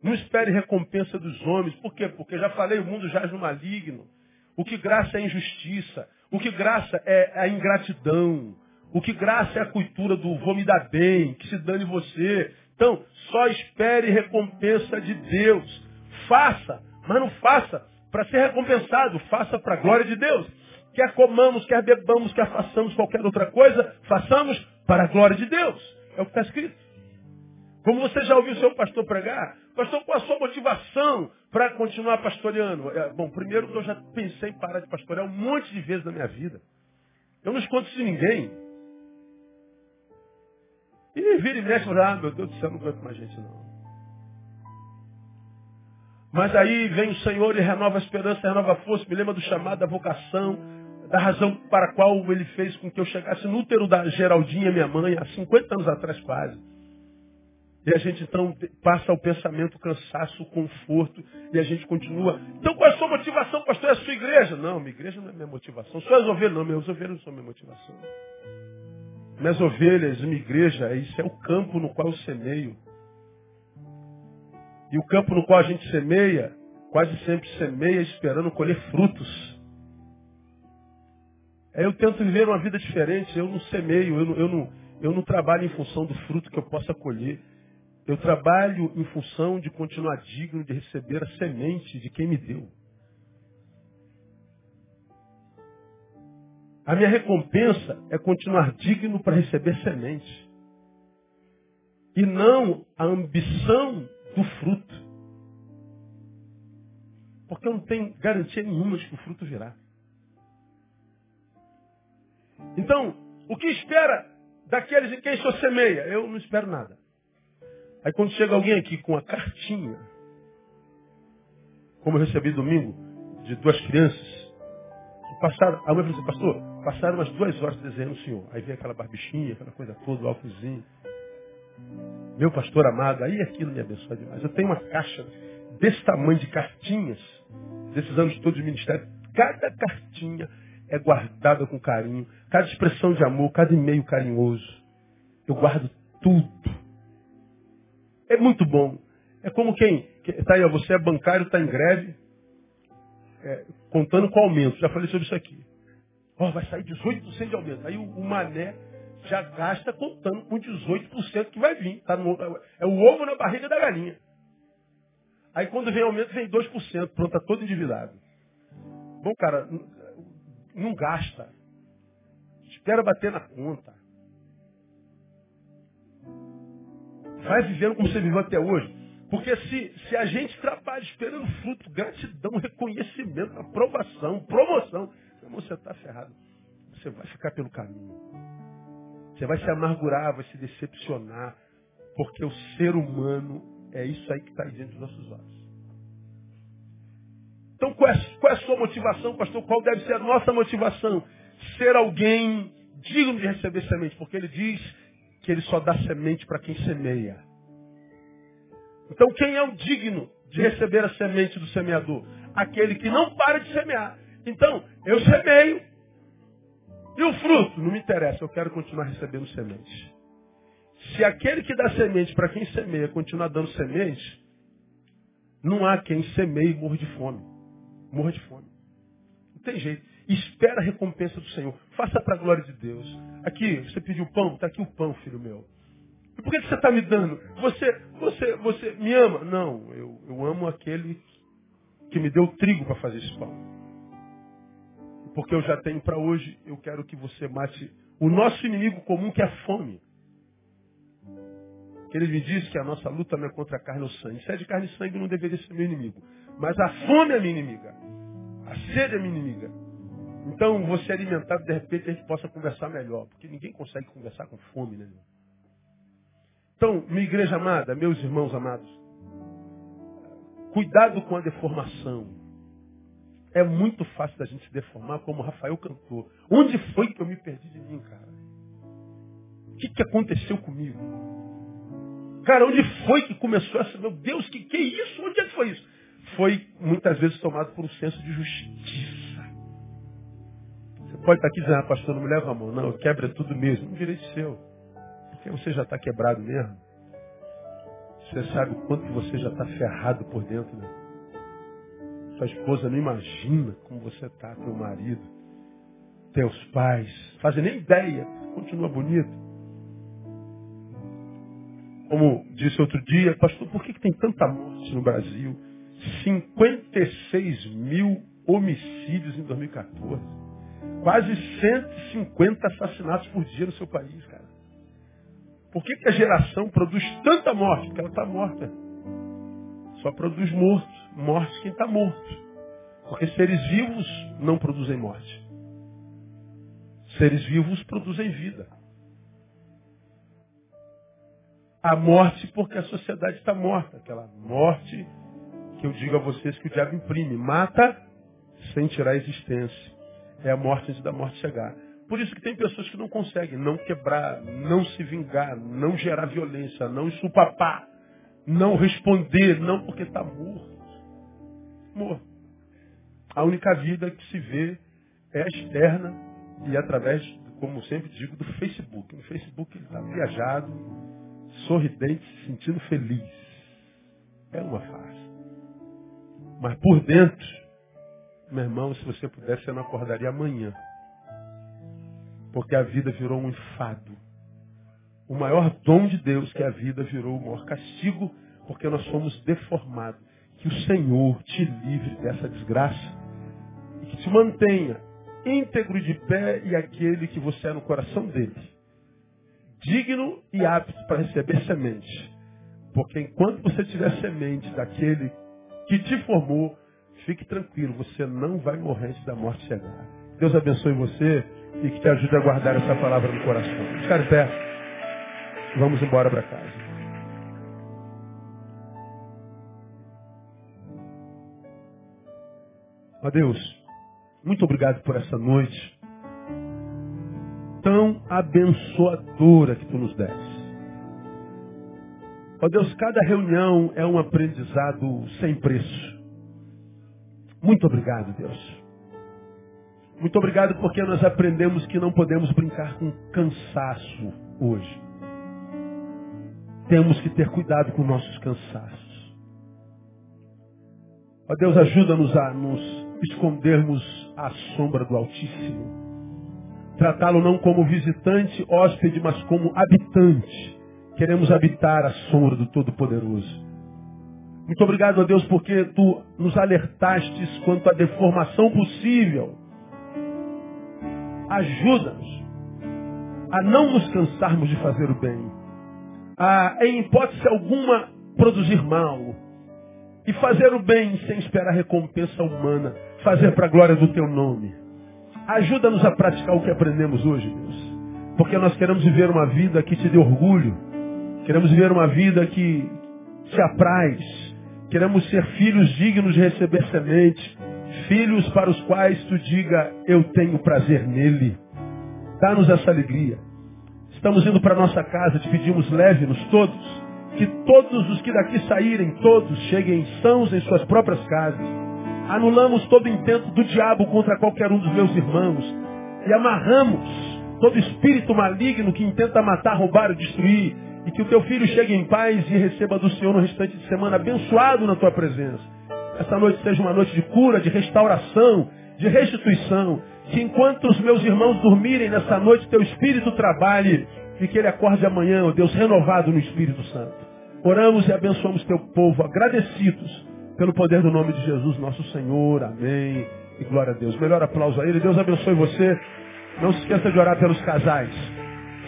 Não espere recompensa dos homens. Por quê? Porque já falei, o mundo jaz no maligno. O que graça é injustiça. O que graça é a ingratidão. O que graça é a cultura do vou me dar bem, que se dane você. Então, só espere recompensa de Deus. Faça, mas não faça para ser recompensado. Faça para a glória de Deus. Quer comamos, quer bebamos, quer façamos qualquer outra coisa, façamos para a glória de Deus. É o que está escrito. Como você já ouviu o seu pastor pregar, pastor, qual a sua motivação para continuar pastoreando? É, bom, primeiro eu já pensei em parar de pastorear um monte de vezes na minha vida. Eu não escondo isso de ninguém. E vira e mexe, ah, meu Deus do céu, não aguento mais gente não. Mas aí vem o Senhor e renova a esperança, renova a força, me lembra do chamado, da vocação, da razão para a qual ele fez com que eu chegasse no útero da Geraldinha, minha mãe, há 50 anos atrás quase. E a gente então passa ao pensamento o cansaço, o conforto, e a gente continua. Então qual é a sua motivação, pastor? É a sua igreja? Não, minha igreja não é minha motivação. Suas ovelhas, não, minhas ovelhas não são minha motivação. Minhas ovelhas, minha igreja, isso é o campo no qual eu semeio. E o campo no qual a gente semeia, quase sempre semeia esperando colher frutos. Eu tento viver uma vida diferente, eu não semeio, eu não, eu não, eu não trabalho em função do fruto que eu possa colher. Eu trabalho em função de continuar digno de receber a semente de quem me deu. A minha recompensa é continuar digno para receber semente. E não a ambição do fruto. Porque eu não tenho garantia nenhuma de que o fruto virá. Então, o que espera daqueles em quem sou semeia? Eu não espero nada. Aí quando chega alguém aqui com uma cartinha, como eu recebi domingo, de duas crianças, passaram, a mãe falou assim, pastor, passaram umas duas horas desenhando o senhor. Aí vem aquela barbichinha, aquela coisa toda, o óculosinho. Meu pastor amado, aí aquilo me abençoa demais. Eu tenho uma caixa desse tamanho de cartinhas, desses anos todos de ministério. Cada cartinha é guardada com carinho. Cada expressão de amor, cada e-mail carinhoso. Eu guardo tudo. É muito bom. É como quem. Está aí, você é bancário, está em greve, é, contando com aumento. Já falei sobre isso aqui. Oh, vai sair 18% de aumento. Aí o, o, mané já gasta contando com 18% que vai vir. Tá no, é o ovo na barriga da galinha. Aí quando vem aumento, vem 2%. Pronto, está todo endividado. Bom, cara, não gasta. Espera bater na conta. Vai vivendo como você viveu até hoje. Porque se, se a gente trabalha esperando fruto, gratidão, reconhecimento, aprovação, promoção, você está ferrado. Você vai ficar pelo caminho. Você vai se amargurar, vai se decepcionar. Porque o ser humano é isso aí que está dentro dos nossos olhos. Então qual é, qual é a sua motivação, pastor? Qual deve ser a nossa motivação? Ser alguém digno de receber semente. Porque ele diz que ele só dá semente para quem semeia. Então, quem é o digno de receber a semente do semeador? Aquele que não para de semear. Então, eu semeio. E o fruto? Não me interessa, eu quero continuar recebendo semente. Se aquele que dá semente para quem semeia continuar dando semente, não há quem semeie e morra de fome. Morra de fome. Não tem jeito. Espera a recompensa do Senhor. Faça para a glória de Deus. Aqui, você pediu pão? Está aqui o pão, filho meu. E por que você está me dando? Você, você, você me ama? Não, eu, eu amo aquele que me deu trigo para fazer esse pão. Porque eu já tenho para hoje, eu quero que você mate o nosso inimigo comum, que é a fome. Ele me diz que a nossa luta não é contra a carne ou sangue. Se é de carne e sangue, não deveria ser meu inimigo. Mas a fome é minha inimiga. A sede é minha inimiga. Então, você alimentado, de repente, a gente possa conversar melhor. Porque ninguém consegue conversar com fome, né? Então, minha igreja amada, meus irmãos amados, cuidado com a deformação. É muito fácil da gente se deformar, como o Rafael cantou. Onde foi que eu me perdi de mim, cara? O que, que aconteceu comigo? Cara, onde foi que começou essa. Meu Deus, que que é isso? Onde é que foi isso? Foi muitas vezes tomado por um senso de justiça. Você pode estar aqui dizendo, ah, pastor, não me leva a mão. Não, quebra tudo mesmo. Um direito seu. Porque você já está quebrado mesmo. Você sabe o quanto você já está ferrado por dentro, né? Sua esposa não imagina como você está, teu marido, teus pais, fazem nem ideia, continua bonito. Como disse outro dia, pastor, por que, que tem tanta morte no Brasil? 56 mil homicídios em 2014. Quase 150 assassinatos por dia no seu país, cara. Por que, que a geração produz tanta morte? Porque ela está morta. Só produz morto. Morte quem está morto. Porque seres vivos não produzem morte. Seres vivos produzem vida. A morte porque a sociedade está morta. Aquela morte que eu digo a vocês que o diabo imprime. Mata sem tirar a existência. É a morte antes da morte chegar. Por isso que tem pessoas que não conseguem não quebrar, não se vingar, não gerar violência, não supapar, não responder, não porque está morto. Morto. A única vida que se vê é externa e através, como sempre digo, do Facebook. No Facebook ele está viajado, sorridente, se sentindo feliz. É uma farsa. Mas por dentro, meu irmão, se você pudesse, você não acordaria amanhã. Porque a vida virou um enfado. O maior dom de Deus, que a vida, virou o maior castigo, porque nós fomos deformados. Que o Senhor te livre dessa desgraça e que te mantenha íntegro de pé e aquele que você é no coração dele. Digno e apto para receber semente. Porque enquanto você tiver semente daquele que te formou, fique tranquilo, você não vai morrer antes da morte chegar. Deus abençoe você e que te ajude a guardar essa palavra no coração. Ficar de pé. Vamos embora para casa. Ó Deus, muito obrigado por essa noite tão abençoadora que tu nos deste. Ó Deus, cada reunião é um aprendizado sem preço. Muito obrigado, Deus. Muito obrigado porque nós aprendemos que não podemos brincar com cansaço hoje. Temos que ter cuidado com nossos cansaços. Ó Deus, ajuda-nos a nos escondermos à sombra do Altíssimo. Tratá-lo não como visitante, hóspede, mas como habitante. Queremos habitar a sombra do Todo-Poderoso. Muito obrigado a Deus porque tu nos alertastes quanto à deformação possível. Ajuda-nos a não nos cansarmos de fazer o bem. A, em hipótese alguma, produzir mal. E fazer o bem sem esperar recompensa humana. Fazer para a glória do teu nome. Ajuda-nos a praticar o que aprendemos hoje, Deus. Porque nós queremos viver uma vida que te dê orgulho. Queremos viver uma vida que te apraz Queremos ser filhos dignos de receber semente. Filhos para os quais tu diga, eu tenho prazer nele. Dá-nos essa alegria. Estamos indo para nossa casa, te pedimos, leve-nos todos. Que todos os que daqui saírem, todos cheguem sãos em suas próprias casas. Anulamos todo intento do diabo contra qualquer um dos meus irmãos. E amarramos todo espírito maligno que intenta matar, roubar ou destruir e que o teu filho chegue em paz e receba do Senhor no restante de semana abençoado na tua presença. Essa noite seja uma noite de cura, de restauração, de restituição. Que enquanto os meus irmãos dormirem nessa noite, teu Espírito trabalhe e que ele acorde amanhã, ó Deus, renovado no Espírito Santo. Oramos e abençoamos teu povo, agradecidos pelo poder do nome de Jesus, nosso Senhor. Amém. E glória a Deus. Melhor aplauso a ele. Deus abençoe você. Não se esqueça de orar pelos casais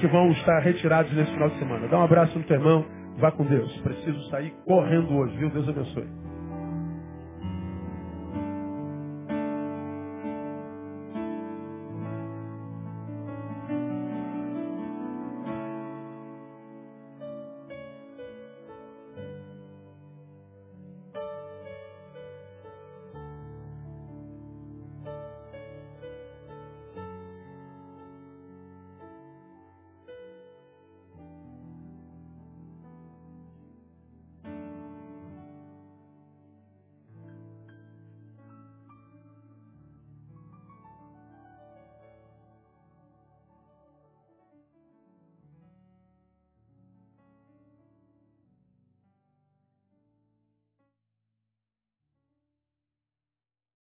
que vão estar retirados nesse final de semana. Dá um abraço no teu irmão, vá com Deus. Preciso sair correndo hoje, viu? Deus abençoe.